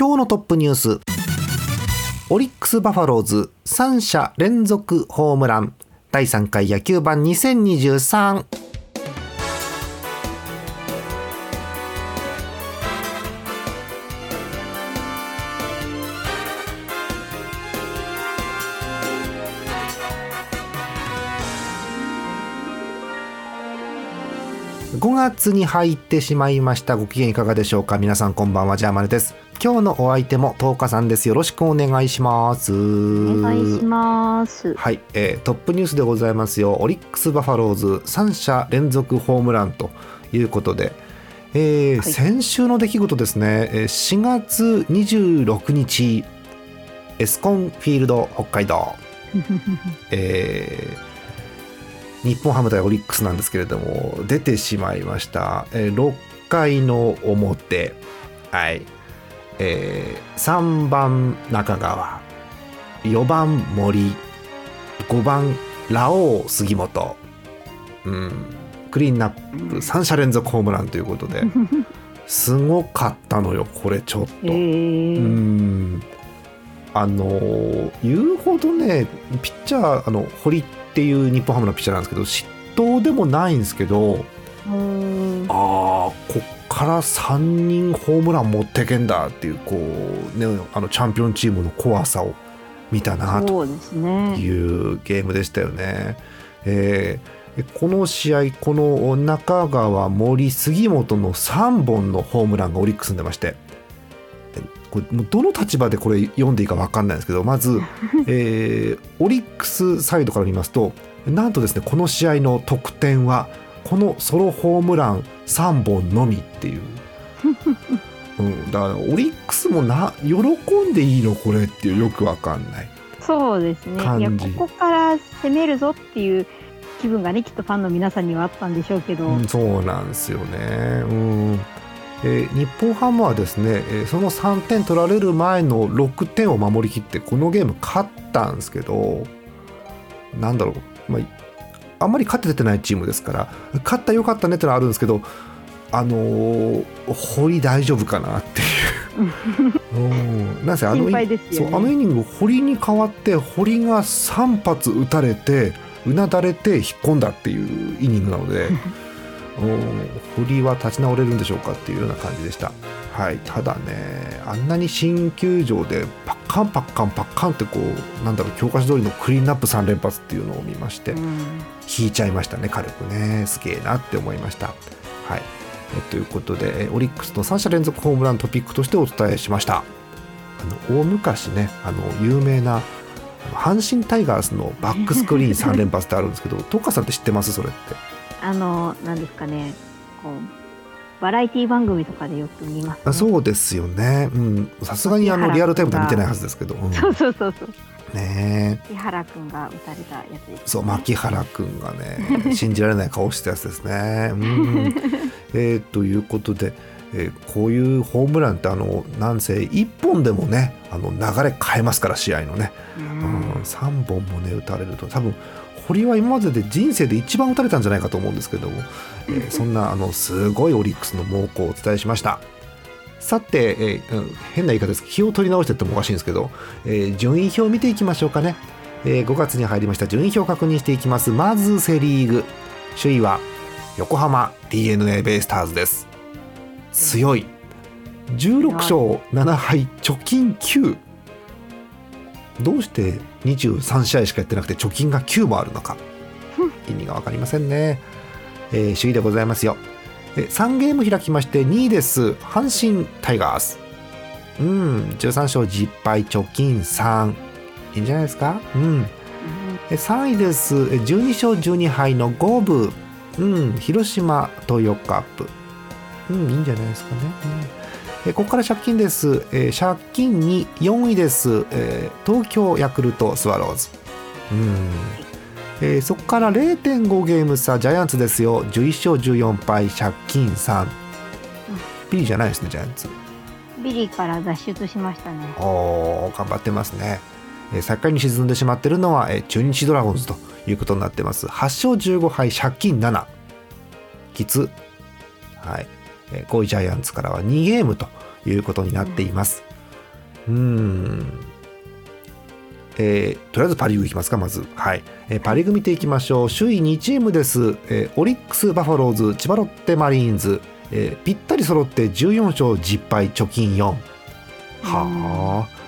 今日のトップニュース。オリックス・バファローズ3者連続ホームラン。第3回野球盤2023 5月に入ってしまいました。ご機嫌いかがでしょうか？皆さんこんばんは。ジャーマネです。今日のお相手も10日さんです。よろしくお願いします。お願いします。はい、えートップニュースでございますよ。オリックス・バファローズ3者連続ホームランということで、えーはい。先週の出来事ですね。えー4月26日エスコンフィールド北海道。えー日本ハム対オリックスなんですけれども出てしまいました、えー6回の表。はい、えー3番中川4番森5番ラオウ杉本、うん、クリーンナップ3者連続ホームランということで。すごかったのよこれちょっと。えー。うん。あのー言うほどねピッチャーあの堀っていう日本ハムのピッチャーなんですけど失投でもないんですけどあーこっから3人ホームラン持ってけんだっていうこう、ね、あのチャンピオンチームの怖さを見たなというゲームでしたよね。えーこの試合この中川森杉本の3本のホームランがオリックスに出ましてえこれどの立場でこれ読んでいいか分かんないんですけどまず、えーオリックスサイドから見ますとなんとですねこの試合の得点はこのソロホームラン3本のみっていう。うん、だからオリックスもな喜んでいいのこれっていうよくわかんない。そうですね。いやここから攻めるぞっていう気分がねきっとファンの皆さんにはあったんでしょうけど、うん、そうなんですよね。うん。えー日本ハムはですね、えーその3点取られる前の6点を守りきってこのゲーム勝ったんですけどなんだろう、まあ、あんまり勝ててないチームですから勝ったよかったねってのはあるんですけどあのー堀大丈夫かなっていう。うん、なんせあのねそうあのイニング堀に代わって堀が3発打たれてうなだれて引っ込んだっていうイニングなので。うん堀は立ち直れるんでしょうかっていうような感じでした。はい、ただねあんなに新球場でパッカンパッカンパッカンってこうなんだろう教科書通りのクリーンナップ3連発っていうのを見ましてうん引いちゃいましたね軽くねすげえなって思いました。はいえということでえオリックスの3者連続ホームラントピックとしてお伝えしました。あの大昔ねあの有名な阪神タイガースのバックスクリーン3連発ってあるんですけど トカさんって知ってます？それって。あのなんですかねこうバラエティ番組とかでよく見ます、ね、あそうですよね。うん、さすがにあのリアルタイムでは見てないはずですけど。うんそうそうそうそうね木原くんが打たれたやつです、ね、え、そう牧原くんがね、信じられない顔してたやつですね。うん、えーということで、えーこういうホームランってあのなんせ一本でもね、あの流れ変えますから試合のね。ううんん、三本もね打たれると多分。堀は今までで人生で一番打たれたんじゃないかと思うんですけども、えー そんなあのすごいオリックスの猛攻をお伝えしました。さて、えーうん変な言い方です。気を取り直してってもおかしいんですけど、えー順位表を見ていきましょうかね、えー5月に入りました順位表を確認していきます。まずセ・リーグ。首位は横浜 d n a ベイスターズです。強い。16勝7敗貯金9どうして23試合しかやってなくて貯金が9もあるのか。意味が分かりませんね、えー首位でございますよ。え3ゲーム開きまして2位です。阪神タイガース。うん。13勝10敗貯金3いいんじゃないですか？うん。え3位です。12勝12敗の五分うん。広島東洋カップ。うん。いいんじゃないですかね、うん。えここから借金です、えー借金に4位です、えー東京ヤクルトスワローズ。うん。えーそこから0.5ゲーム差ジャイアンツですよ。11勝14敗借金3ビリじゃないですねジャイアンツ。ビリから脱出しましたね。おー頑張ってますね、えー最下位に沈んでしまってるのは、えー中日ドラゴンズということになってます。8勝15敗借金7きつ。はい、えー5位ジャイアンツからは2ゲームということになっています、うん。えーとりあえずパ・リーグいきますかまず、はい。えーパ・リーグ見ていきましょう。首位2チームです、えーオリックス・バファローズ千葉ロッテ・マリーンズ、えーぴったり揃って14勝10敗貯金4はあ。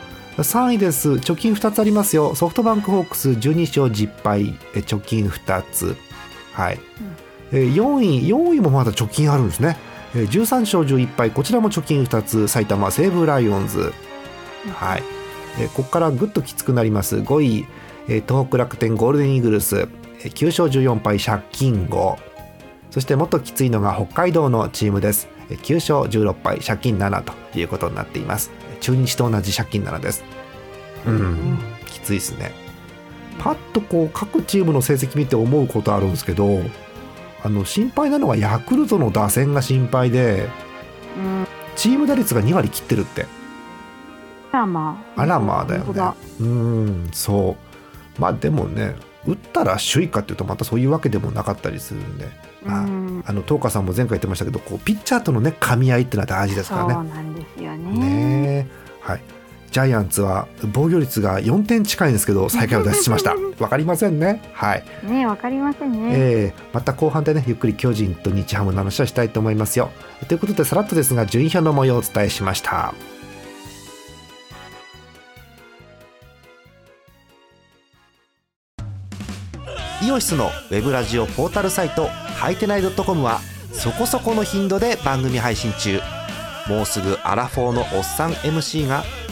3位です。貯金2つありますよ。ソフトバンクホークス12勝10敗。えー貯金2つ。はい、えー4位4位もまだ貯金あるんですね。えー13勝11敗こちらも貯金2つ埼玉西武ライオンズ。はい、ここからぐっときつくなります。5位、東北楽天ゴールデンイーグルス、9勝14敗借金5そしてもっときついのが北海道のチームです。9勝16敗借金7ということになっています。中日と同じ借金7です。うん。きついですね。パッとこう各チームの成績見て思うことあるんですけどあの心配なのはヤクルトの打線が心配でうん。チーム打率が2割切ってるって。あらまああらまあだよね。うーんそう。まあでもね打ったら首位かっていうとまたそういうわけでもなかったりするんで、まあうんあの東花さんも前回言ってましたけどこうピッチャーとのね噛み合いっていうのは大事ですそうからね。なんですよね。ねえ。はいジャイアンツは防御率が4点近いんですけど最下位を脱出しました。わかりませんね。はい、ねわかりませんね、えーまた後半でねゆっくり巨人と日ハムの話をしたいと思いますよ。ということでさらっとですが順位表の模様をお伝えしました。イオシスのウェブラジオポータルサイトハイテナイドットコムはそこそこの頻度で番組配信中。もうすぐアラフォーのおっさん MC が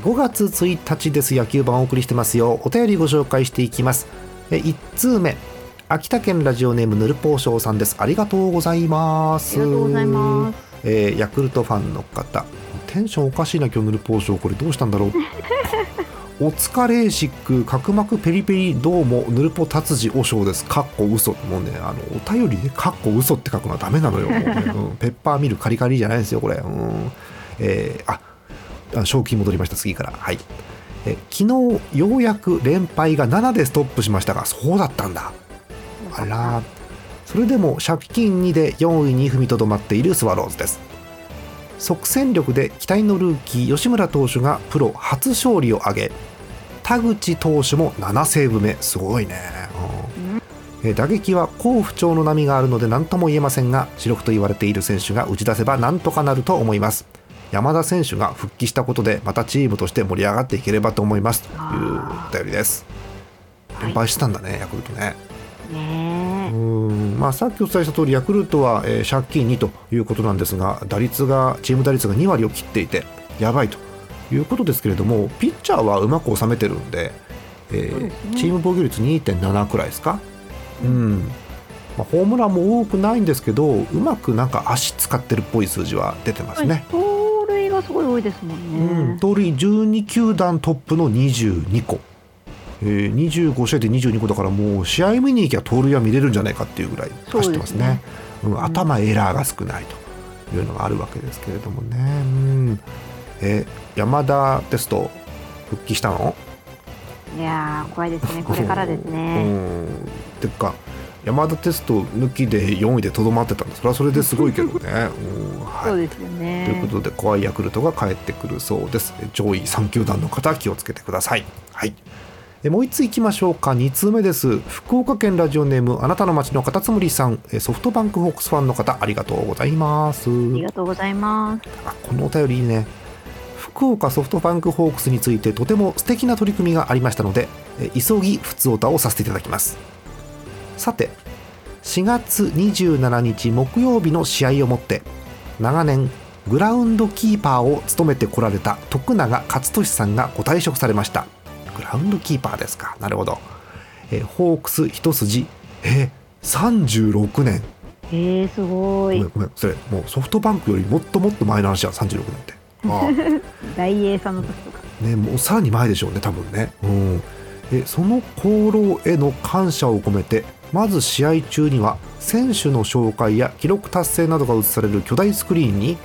5月1日です。野球版をお送りしてますよ。お便りご紹介していきます。え1通目。秋田県ラジオネームぬるぽうしょうさんです。ありがとうございます。ありがとうございます。えーヤクルトファンの方。テンションおかしいな今日ぬるぽうしょう。これどうしたんだろう？お疲れーシック角膜ペリペリどうもぬるぽ達治おしょうです。かっこ嘘。もうねあのお便りでかっこ嘘って書くのはダメなのよ。ね、うん。ペッパーミルカリカリじゃないですよこれ。うん。えーああ正気に戻りました。次から。はい。え昨日ようやく連敗が7でストップしましたがそうだったんだ。あら。それでも借金2で4位に踏みとどまっているスワローズです。即戦力で期待のルーキー吉村投手がプロ初勝利を挙げ田口投手も7セーブ目。すごいね、うん。打撃は好不調の波があるので何とも言えませんが主力と言われている選手が打ち出せば何とかなると思います。山田選手が復帰したことでまたチームとして盛り上がっていければと思います。というお便りです。はい。連敗したんだね、ヤクルトね。ねうーん。まあ、さっきお伝えした通りヤクルトは、えー借金2ということなんですが打率がチーム打率が2割を切っていてやばいということですけれどもピッチャーはうまく収めてるんで,、えーね。チーム防御率2.7くらいですか、うん。まあ、ホームランも多くないんですけどうまくなんか足使ってるっぽい数字は出てますね。盗塁がすごい多いですもんね、うん、盗塁12球団トップの22個、えー、25試合で22個だからもう試合見に行きゃ盗塁は見れるんじゃないかっていうぐらい走ってますね。うん、頭エラーが少ないというのがあるわけですけれどもね、うん。えー山田テスト復帰したの？いやー怖いですね。これからですうね、ん。てか山田テスト抜きで4位でとどまってたんだそれはそれですごいけどね、うんはい。そうですよね。ということで怖いヤクルトが帰ってくるそうです。上位3球団の方気をつけてください。はい。えもう1ついきましょうか。2通目です。福岡県ラジオネームあなたの街のカタツムリさん。えソフトバンクホークスファンの方ありがとうございます。ありがとうございます。あこのお便りいいね。福岡ソフトバンクホークスについてとても素敵な取り組みがありましたのでえ急ぎ普通オタをさせていただきますさて4月27日木曜日の試合をもって長年グラウンドキーパーを務めてこられた徳永勝利さんがご退職されました。グラウンドキーパーですか。なるほど。えホークス一筋え36年。えー、すごい。ごめんごめん。それもうソフトバンクよりもっともっと前の話は36年って。ああ。大英さんの時とか。ね、もうさらに前でしょうね多分ね、うん。えその功労への感謝を込めてまず試合中には選手の紹介や記録達成などが映される巨大スクリーンに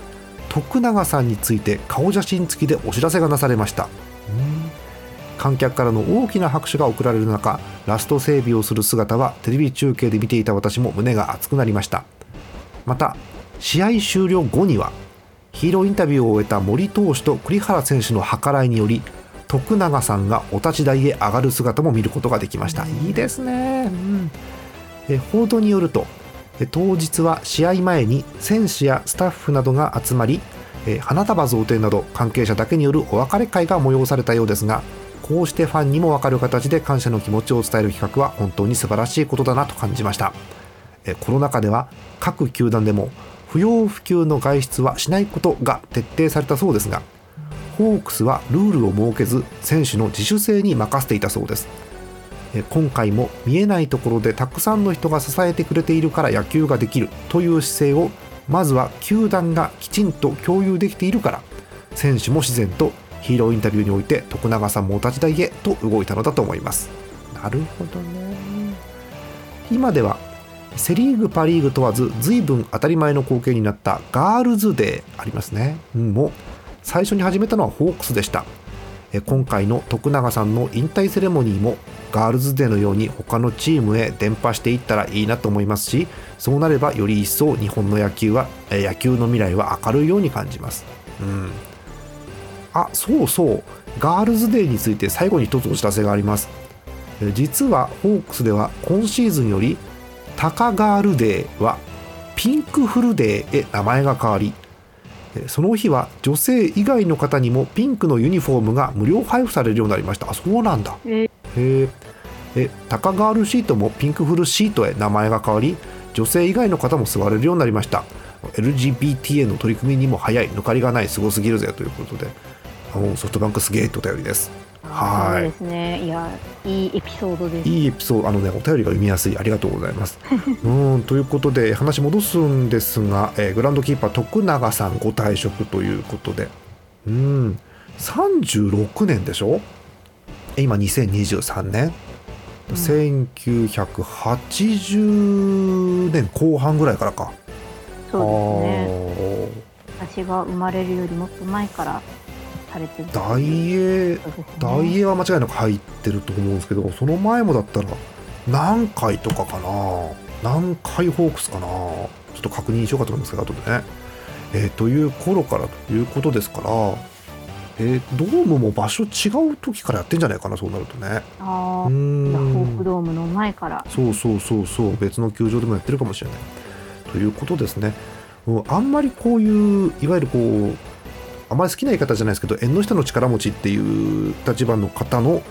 徳永さんについて顔写真付きでお知らせがなされました。観客からの大きな拍手が送られる中ラスト整備をする姿はテレビ中継で見ていた私も胸が熱くなりました。また試合終了後にはヒーローインタビューを終えた森投手と栗原選手の計らいにより徳永さんがお立ち台へ上がる姿も見ることができました。いいですね、うん、報道によると当日は試合前に選手やスタッフなどが集まり花束贈呈など関係者だけによるお別れ会が催されたようですがこうしてファンにも分かる形で感謝の気持ちを伝える企画は本当に素晴らしいことだなと感じました。コロナ禍では各球団でも不要不急の外出はしないことが徹底されたそうですがホークスはルールを設けず選手の自主性に任せていたそうです。今回も見えないところでたくさんの人が支えてくれているから野球ができるという姿勢をまずは球団がきちんと共有できているから選手も自然とヒーローインタビューにおいて徳永さんもお立ち台へと動いたのだと思います。なるほどね。今ではセ・リーグパ・リーグ問わず随分当たり前の光景になったガールズデーありますね、うん、も最初に始めたのはホークスでした。今回の徳永さんの引退セレモニーもガールズデーのように他のチームへ伝播していったらいいなと思いますしそうなればより一層日本の野球は野球の未来は明るいように感じます、うん、あそうそう。ガールズデーについて最後に一つお知らせがあります。実はホークスでは今シーズンよりタカガールデーはピンクフルデーへ名前が変わりその日は女性以外の方にもピンクのユニフォームが無料配布されるようになりました。あそうなんだ。えへええタカガールシートもピンクフルシートへ名前が変わり女性以外の方も座れるようになりました。LGBT への取り組みにも早い。抜かりがない。すごすぎるぜ。ということで。あのソフトバンクすげえってお便りですはい。そうですね。いや、いいエピソードです。いいエピソードあのねお便りが読みやすいありがとうございます。うんということで話戻すんですが、えーグラウンドキーパー徳永さんご退職ということで。うん。36年でしょ？え今2023年、1980年後半ぐらいからか。そうですね。私が生まれるよりもっと前からされてる。大英そうですね大英は間違いなく入ってると思うんですけどその前もだったら何回とかかな？何回ホークスかな？ちょっと確認しようかと思いますけど後でね、えーという頃からということですから、えードームも場所違う時からやってんじゃないかなそうなるとね。ああ、うーん。じゃあフォークドームの前から。そうそうそうそう。別の球場でもやってるかもしれない。ということですね。うんあんまりこういういわゆるこうあまり好きな言い方じゃないですけど縁の下の力持ちっていう立場の方の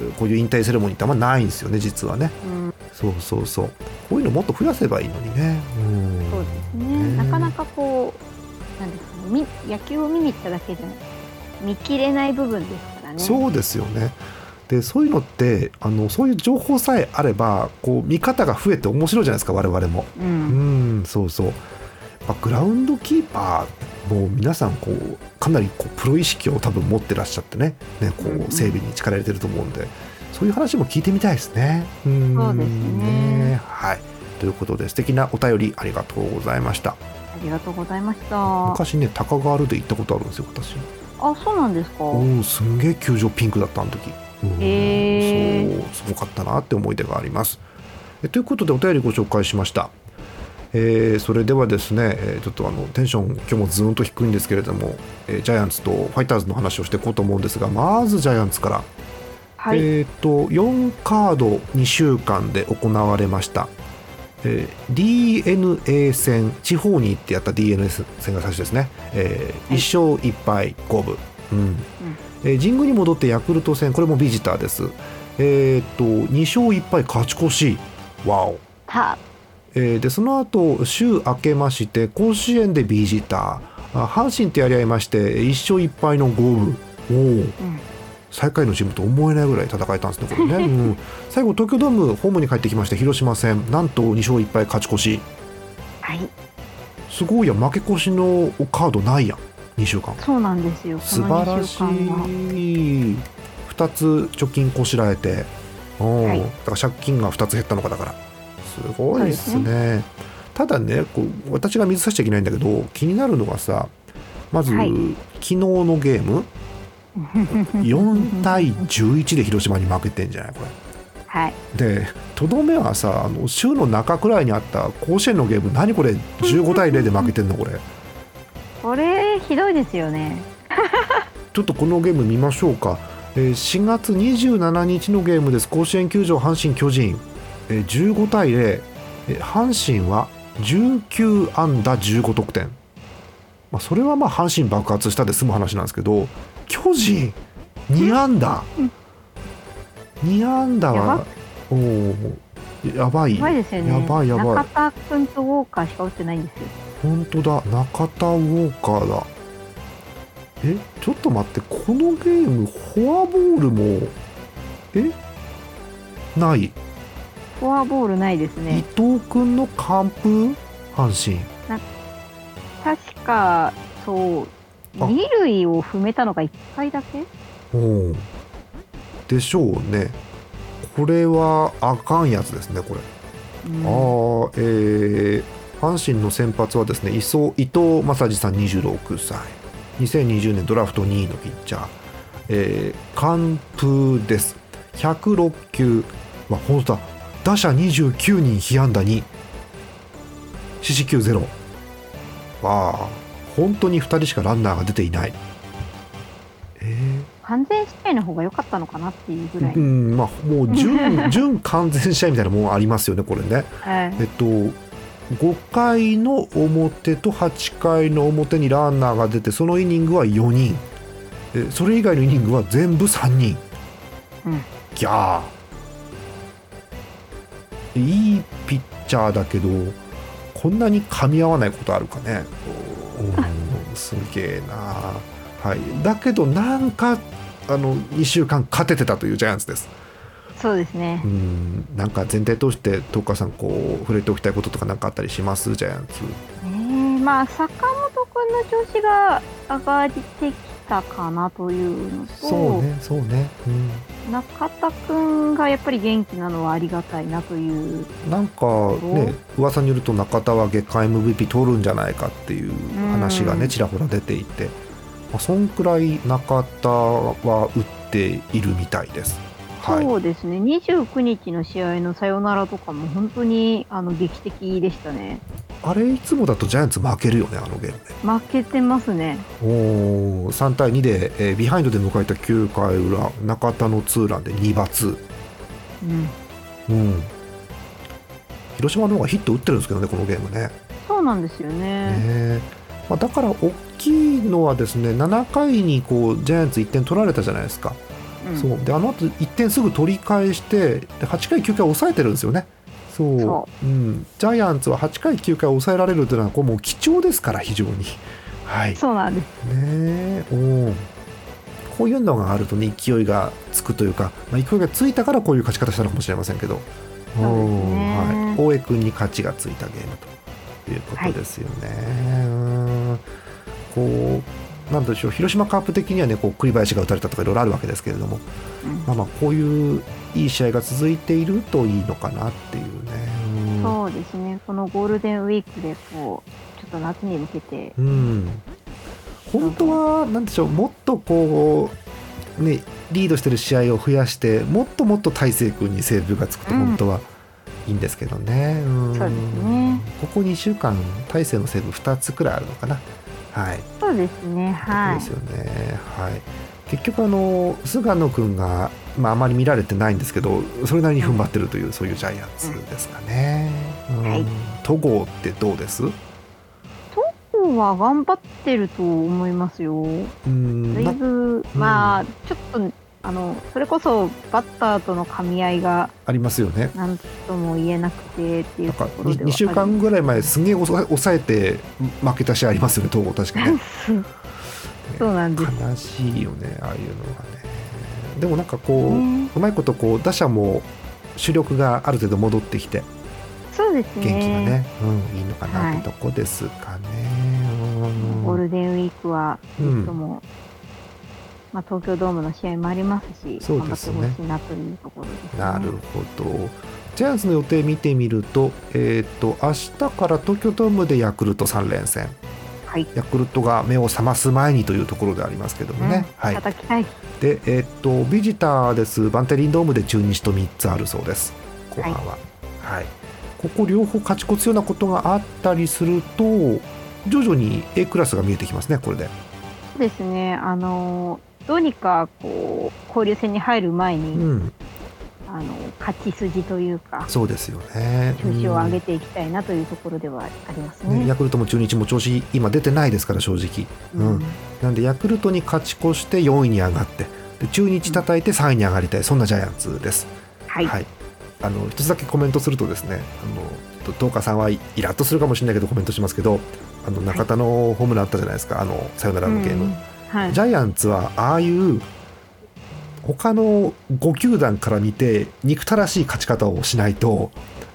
えーこういう引退セレモニーってあんまないんですよね実はね。うん、そうそうそう。こういうのもっと増やせばいいのにね。うんそうですね。なかなかこう、なんですかね、み野球を見に行っただけで見切れない部分ですからね。そうですよね。でそういうのってあのそういう情報さえあればこう見方が増えて面白いじゃないですか我々も。う。うんんそうそう。やっぱグラウンドキーパーも皆さんこうかなりこうプロ意識を多分持ってらっしゃってねねこう整備に力入れてると思うんでそういう話も聞いてみたいですね。うんそうですね。はい。ということで素敵なお便りありがとうございました。ありがとうございました。昔ね高ガールで行ったことあるんですよ私。あ、そうなんですか？うんすんげえ球場ピンクだったあの時、うん。へー。そうすごかったなって思い出があります。えということでお便りご紹介しましたえーそれではですね、えーちょっとあのテンション今日もずーんと低いんですけれども、えージャイアンツとファイターズの話をしていこうと思うんですがまずジャイアンツから、はい。えー、と4カード2週間で行われました、えー DNA 戦地方に行ってやった DNA 戦が最初ですね、えはい。1勝1敗5分、うん。えー神宮に戻ってヤクルト戦これもビジターです。えー、と2勝1敗勝ち越し。わお。た、えーでその後週明けまして甲子園でビジター。あ阪神とやり合いまして1勝1敗の五分。おおうん。最下位のチームと思えないぐらい戦えたんですねこれね、うん、最後東京ドームホームに帰ってきまして広島戦。なんと2勝1敗勝ち越し。はい。すごいやん負け越しのカードないやん。2週間。そうなんですよ。素晴らしい。2 2つ貯金こしらえて。おー。はい。だから借金が2つ減ったのかだからすごいですね。ただねこう私が水さしちゃいけないんだけど気になるのがさまず、はい。昨日のゲーム4対11で広島に負けてんじゃないこれ。はい。でとどめはさあの週の中くらいにあった甲子園のゲーム何これ15対0で負けてんのこれ。これひどいですよね。ちょっとこのゲーム見ましょうか、えー4月27日のゲームです。甲子園球場阪神・巨人、えー15対0、えー阪神は19安打15得点、まあ、それはまあ阪神爆発したで済む話なんですけど巨人2安打。2安打はやば。おーやばい。やばいですよね。やばいやばい。中田君とウォーカーしか打ってないんですよ。本当だ。中田ウォーカーだ。えちょっと待って。このゲームフォアボールもえ？ないフォアボールないです伊ね藤君の完封阪神。確かそうあ。二塁を踏めたのが1回だけ？おおでしょうね。これはあかんやつですねこれ。うん。あーえー阪神の先発はですね伊藤伊藤正治さん26歳。2020年ドラフト2位のピッチャー、えー完封です。106球。わ本当だ打者29人被安打2四死球0わあ本当に2人しかランナーが出ていない。え完全試合の方が良かったのかなっていうぐらい、ーうんまあもう準 準完全試合みたいなもんありますよねこれね。はい。えっと、5回の表と8回の表にランナーが出てそのイニングは4人。えそれ以外のイニングは全部3人、うん。ギャーいいピッチャーだけどこんなに噛み合わないことあるかね。すげえな。はい。だけどなんかあの2週間勝ててたというジャイアンツです。そうですね。う。ん。なんか全体通して東川さんこう触れておきたいこととか何かあったりします？ジャイアンツ。ねえまあ坂本君の調子が上がってきたかなというのとそうねそうね、中田君がやっぱり元気なのはありがたいなという。うん、なんかね噂によると中田は月間 MVP 取るんじゃないかっていう話がうんねちらほら出ていて、まあ、そんくらい中田は打っているみたいです。はいそうですね。29日の試合のサヨナラとかも本当にあの劇的でしたね。あれいつもだとジャイアンツ負けるよねあのゲームね。負けてますね。おー。3対2で、えービハインドで迎えた9回裏中田のツーランで2罰うん。うん、広島の方がヒット打ってるんですけどね、このゲームね。そうなんですよね。ねまあ、だから大きいのはですね、7回にこうジャイアンツ1点取られたじゃないですか。うん。そう。であの後1点すぐ取り返して、で8回、9回抑えてるんですよね。そう。そう。ん、ジャイアンツは8回、9回抑えられるというのはこうもう貴重ですから、非常に。はい、そうなんです。ねおー。こういうのがあるとね勢いがつくというか、まあ、勢いがついたからこういう勝ち方したのかもしれませんけど。ね。はい、大江君に勝ちがついたゲームということですよね。うん。こうなんでしょう広島カープ的にはねこう栗林が打たれたとかいろいろあるわけですけれども、うん。まあ、まあこういういい試合が続いているといいのかなっていうね。うん。そうですね。このゴールデンウィークでこうちょっと夏に向けて。うん、本当はなんでしょうもっとこうねリードしてる試合を増やしてもっともっと大勢君にセーブがつくとうん。本当はいいんですけどね、うん。そうですね。ここ2週間大勢のセーブ2つくらいあるのかなはい。そうですね。はい。ですよね。はい。結局あの菅野君が、まあ、あまり見られてないんですけどそれなりに踏ん張ってるという、そういうジャイアンツですかね、うん。はい。戸郷ってどうです？は頑張ってると思いますよ。うん。なだいぶまあちょっとあのそれこそバッターとの噛み合いがありますよね。何とも言えなくてっていうところでは 2, 週間ぐらい前すげえ抑えて負けた試合ありますよね東郷確かね。そう。なんです。悲しいよねああいうのがね。でもなんかこう、ね。うまいことこう打者も主力がある程度戻ってきてそうですね。元気がね、うん、いいのかなってとこですかね、うん。ゴールデンウィークはぜひともまあ、東京ドームの試合もありますし、そうですね頑張ってほしいなというところです、ね。なるほど。ジャイアンツの予定見てみると、えっ、と明日から東京ドームでヤクルト3連戦。はい。ヤクルトが目を覚ます前にというところでありますけどもね。うん、はい。叩きたい。で、えっ、とビジターです。バンテリンドームで中日と3つあるそうです。後半は。はい。ここ両方勝ち越すようなことがあったりすると、徐々に A クラスが見えてきますね。これで。そうですね。あのどうにかこう交流戦に入る前に、うん。あの勝ち筋というかそうですよね。調子を上げて、ていきたいなというところではありますね。ね、ヤクルトも中日も調子今出てないですから正直。うんなんでヤクルトに勝ち越して4位に上がってで中日叩いて3位に上がりたいそんなジャイアンツです。はい。あの一つだけコメントするとですねあの東花さんはイラッとするかもしれないけどコメントしますけどあの中田のホームランあったじゃないですか。あのサヨナラのゲーム、うんはい。ジャイアンツはああいう他の5球団から見て憎たらしい勝ち方をしないと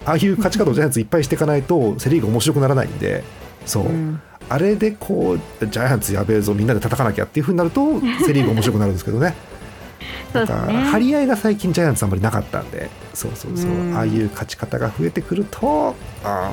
ああいう勝ち方をジャイアンツいっぱいしていかないとセ・リーグ面白くならないんでそう、うん。あれでこうジャイアンツやべえぞみんなで叩かなきゃっていう風になるとセ・リーグ面白くなるんですけどねなんかそうですね。張り合いが最近ジャイアンツあんまりなかったんで。そうそうそう。うん。ああいう勝ち方が増えてくるとあ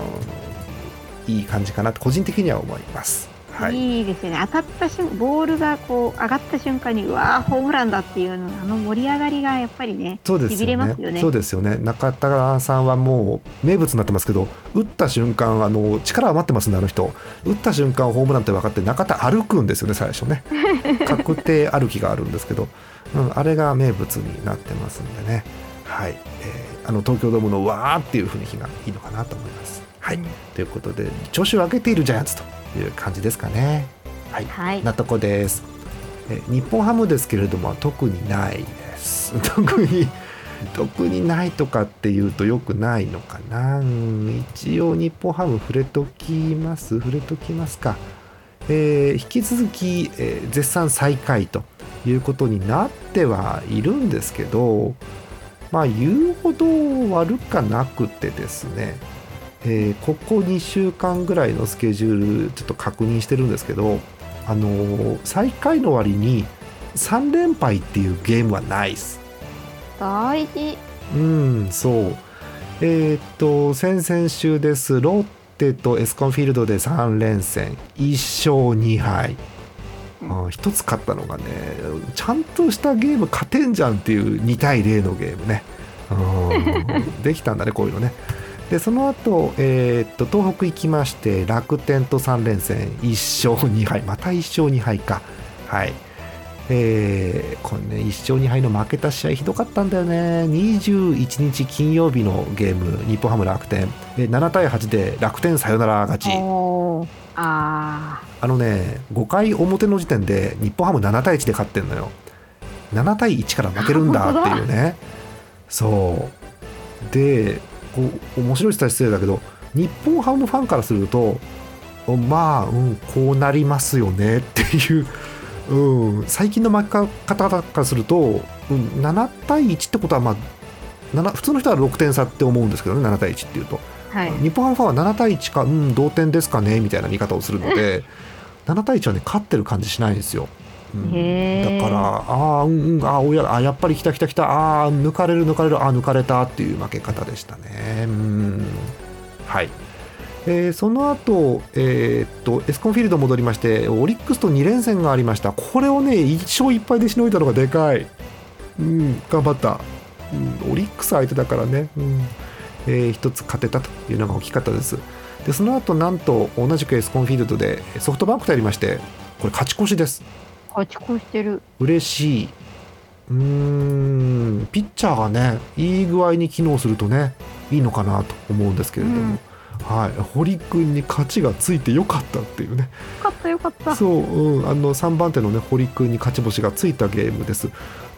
ーいい感じかなと個人的には思います。はい、いいですよね。当たった瞬ボールがこう上がった瞬間にうわーホームランだっていうのあの盛り上がりがやっぱりね。そうですよね。ますよね。そうですよね。中田さんはもう名物になってますけど打った瞬間あの力余ってますんであの人。打った瞬間ホームランって分かって中田歩くんですよね最初ね。確定歩きがあるんですけど、うん、あれが名物になってますんでねはい、えーあの東京ドームのわーっていう雰囲気がいいのかなと思います。はい、ということで調子を上げているジャイアンツという感じですかね。はい、はい。なとこです。え日本ハムですけれども特にないです。特に特にないとかっていうとよくないのかな。うん一応日本ハム触れときます。触れときますか。えー引き続き、えー絶賛最下位ということになってはいるんですけど、まあ言うほど悪かなくてですね。えーここ2週間ぐらいのスケジュールちょっと確認してるんですけど、あのー最下位の割に3連敗っていうゲームはないです。大事。うん、そう。えーっと、先々週です。ロッテとエスコンフィールドで3連戦、1勝2敗。一つ勝ったのがね、ちゃんとしたゲーム勝てんじゃんっていう2対0のゲームね。うん できたんだね、こういうのね。で、その後、えーっと、東北行きまして、楽天と3連戦、1勝2敗。また1勝2敗か。はい。えーこれね1勝2敗の負けた試合ひどかったんだよね21日金曜日のゲーム日本ハム楽天7対8で楽天サヨナラ勝ち。ああのね5回表の時点で日本ハム7対1で勝ってんのよ。7対1から負けるんだっていうね。そう。でこう面白い伝え失礼だけど日本ハムファンからするとまあ、うん、こうなりますよねっていう、うん、最近の負け方からすると、うん、7対1ってことは、まあ、7普通の人は6点差って思うんですけどね7対1っていうと。あ。はい。日本ハムファンは7対1か、うん、同点ですかねみたいな見方をするので 7対1はね勝ってる感じしないんですよ。うん。だからああうんうんあーおやあやっぱり来た来た来たあー抜かれる抜かれるあー抜かれたっていう負け方でしたね。うん。はい、えーその後、えーっとエスコンフィールド戻りましてオリックスと2連戦がありました。これをね1勝1敗でしのいだのがでかい。うん頑張った、うん、オリックス相手だからね、うんえー一つ勝てたというのが大きかったです。でその後なんと同じくエスコンフィールドでソフトバンクとやりましてこれ勝ち越しです。勝ち越してる。嬉しい。うーんピッチャーがねいい具合に機能するとねいいのかなと思うんですけれども、うん。はい、堀君に勝ちがついてよかったっていうね。よかったよかった。そう、うん、あの3番手のね堀君に勝ち星がついたゲームです。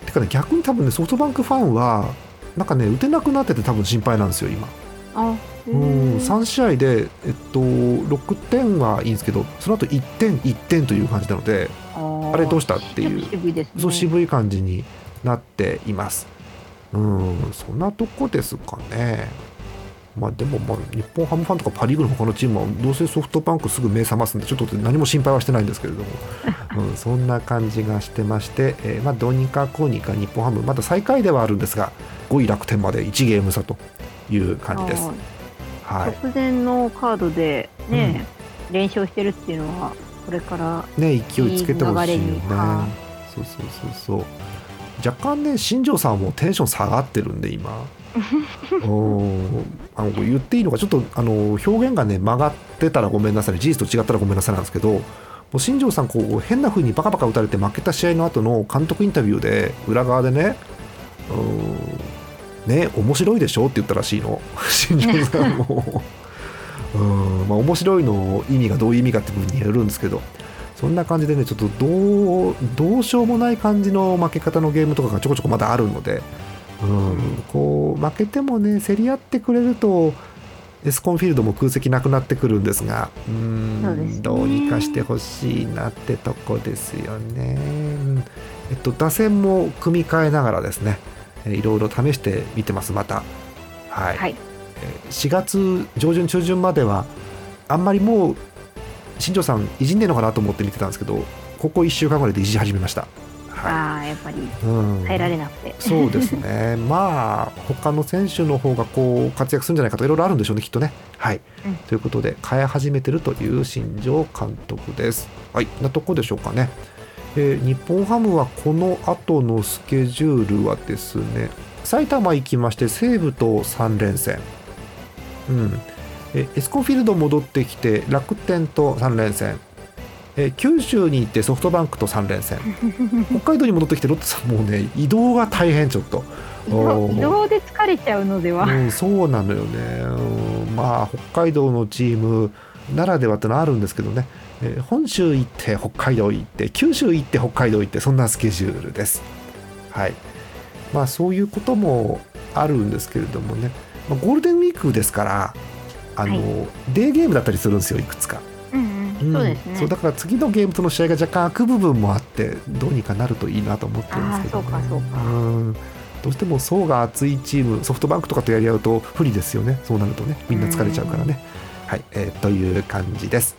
てかね逆に多分ねソフトバンクファンはなんかね打てなくなってて多分心配なんですよ今あ。うん、へー3試合で、えっと、6点はいいんですけどその後1点1点という感じなのであれどうしたっていう渋いですね。そう渋い感じになっています。うん、そんなとこですかね。まあでもまあ日本ハムファンとかパ・リーグの他のチームはどうせソフトバンクすぐ目覚ますんでちょっと何も心配はしてないんですけれども、うん、そんな感じがしてまして、えー、まあどうにかこうにか日本ハムまだ最下位ではあるんですが5位楽天まで1ゲーム差という感じです。はい、直前のカードでね、うん、連勝してるっていうのはこれからね勢いつけてほしいよね。そうそうそうそう。若干ね新庄さんもテンション下がってるんで今あの言っていいのかちょっとあの表現がね曲がってたらごめんなさい事実と違ったらごめんなさいなんですけどもう新庄さんこう変な風にバカバカ打たれて負けた試合の後の監督インタビューで裏側でねうんね面白いでしょって言ったらしいの。新庄さんも。うん。まあ面白いの意味がどういう意味かって部分によるんですけど。そんな感じでねちょっとどうどうしようもない感じの負け方のゲームとかがちょこちょこまだあるのでうん、こう負けてもね競り合ってくれるとエスコンフィールドも空席なくなってくるんですがうん、ね、どうにかしてほしいなってとこですよね。えっと、打線も組み替えながらですねいろいろ試してみてますまた。はい、はい、4月上旬中旬まではあんまりもう新庄さんいじんねえのかなと思って見てたんですけどここ1週間ぐらいでいじ始めました。あやっぱり耐えられなくて、うん、そうですね。まあ他の選手の方がこう活躍するんじゃないかといろいろあるんでしょうねきっとね。はい、うん、ということで変え始めてるという新庄監督です。はい。なとこでしょうかね。えー、日本ハムはこの後のスケジュールはですね埼玉行きまして西武と3連戦。うん。えエスコンフィールド戻ってきて楽天と3連戦えー、九州に行ってソフトバンクと3連戦。北海道に戻ってきてロッテさんもうね移動が大変ちょっと。移動で疲れちゃうのでは、うん、そうなのよね、うん、まあ北海道のチームならではってのはあるんですけどね、えー、本州行って北海道行って九州行って北海道行ってそんなスケジュールです。はい。まあそういうこともあるんですけれどもね、まあ、ゴールデンウィークですからあの、はい、デーゲームだったりするんですよいくつか。そうですね。そうだから次のゲームとの試合が若干空く部分もあってどうにかなるといいなと思ってるんですけど、ね、そうかそうか。うん。どうしても層が厚いチームソフトバンクとかとやり合うと不利ですよね。そうなるとね。みんな疲れちゃうからね。はい、えー、という感じです。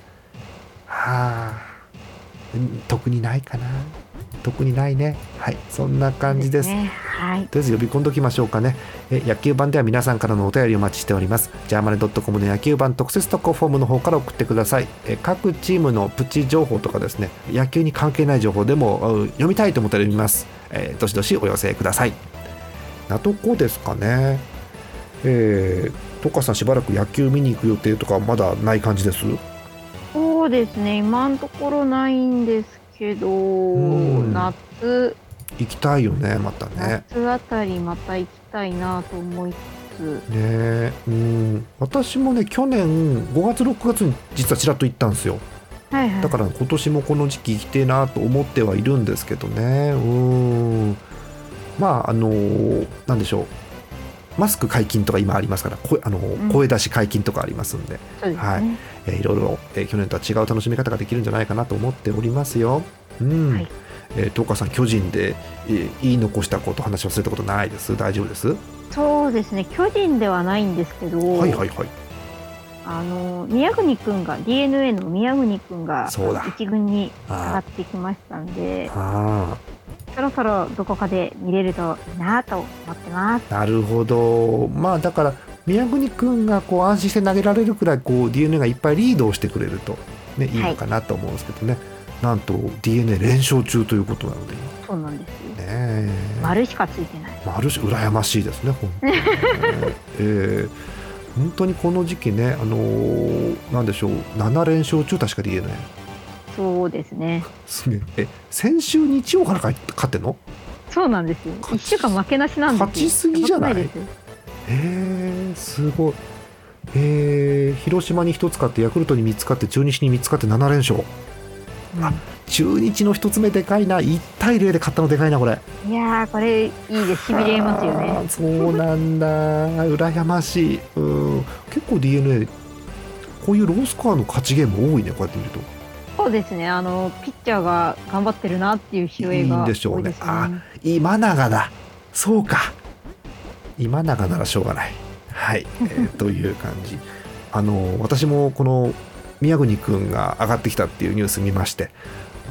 はあ特にないかな特にないね。はい。そんな感じです、ね、はい、とりあえず呼び込んどきましょうかね。え野球版では皆さんからのお便りをお待ちしております。ジャーマネドットコムの野球版特設特攻フォームの方から送ってください。え各チームのプチ情報とかですね。野球に関係ない情報でも読みたいと思ったら読みます、えー、どしどしお寄せください。なとこですかね。えー、トカさんしばらく野球見に行く予定とかまだない感じです？そうですね。今のところないんですけど、夏。行きたいよねまたね。夏あたりまた行きたいなと思いつつ。ねうん。私もね去年5月6月に実はちらっと行ったんですよ。はいはい、だから今年もこの時期行きてえなと思ってはいるんですけどね。うん。まああのー、なんでしょうマスク解禁とか今ありますから声あの、うん、声出し解禁とかありますんで、ね、はい。えー、いろいろ、えー、去年とは違う楽しみ方ができるんじゃないかなと思っておりますよ。うん。はい。えー、東さん巨人で、えー、言い残したこと話をすることないです？大丈夫です？そうですね。巨人ではないんですけどはいはいはい。あの宮国君が d n a の宮国君が一軍に上がってきましたんでそろそろどこかで見れるといいなと思ってます。なるほど。まあだから宮国君がこう安心して投げられるくらいこう d n a がいっぱいリードをしてくれると、ね、い。いのかなと思うんですけどね、はい、なんと d n a 連勝中ということなので。そうなんですよ、ね、丸しかついてない。丸し羨ましいですね本当に、ね。えー本当にこの時期ね、あのー、なんでしょう、7連勝中、確か d n a そうですね。すげえ、先週日曜から勝ってんの？そうなんですよ。1週間負けなしなんです勝ちすぎじゃない？えー、すごい。えー、広島に1つ勝ってヤクルトに3つ勝って中日に3つ勝って7連勝、うん、あ中日の1つ目でかいな。1対0で勝ったのでかいなこれ。いやこれいいです。しびれますよね。そうなんだ。羨ましい。うん。結構 d n a こういうロースコアの勝ちゲーム多いねこうやって見るとそうですね。あのピッチャーが頑張ってるなっていう試合が、ね、いいんでしょうね。あ今永だ。そうか。今永ならしょうがない。はい、えー、という感じ。あの私もこの宮国くんが上がってきたっていうニュース見まして。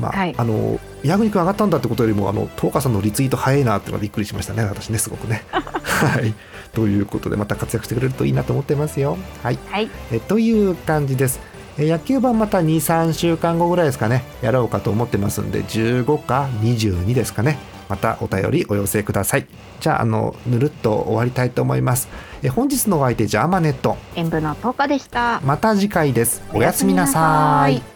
まあ、はい、あの宮国くん上がったんだってことよりもあの東花さんのリツイート早いなっていうのがびっくりしましたね。私ねすごくね。はい。ということでまた活躍してくれるといいなと思ってますよ。はい、はい、えという感じです。野球盤また23週間後ぐらいですかね。やろうかと思ってますんで15か22ですかね。またお便りお寄せください。じゃああのぬるっと終わりたいと思います。え本日のお相手ジャーマネット。演舞の10日でした。また次回です。おやすみなさい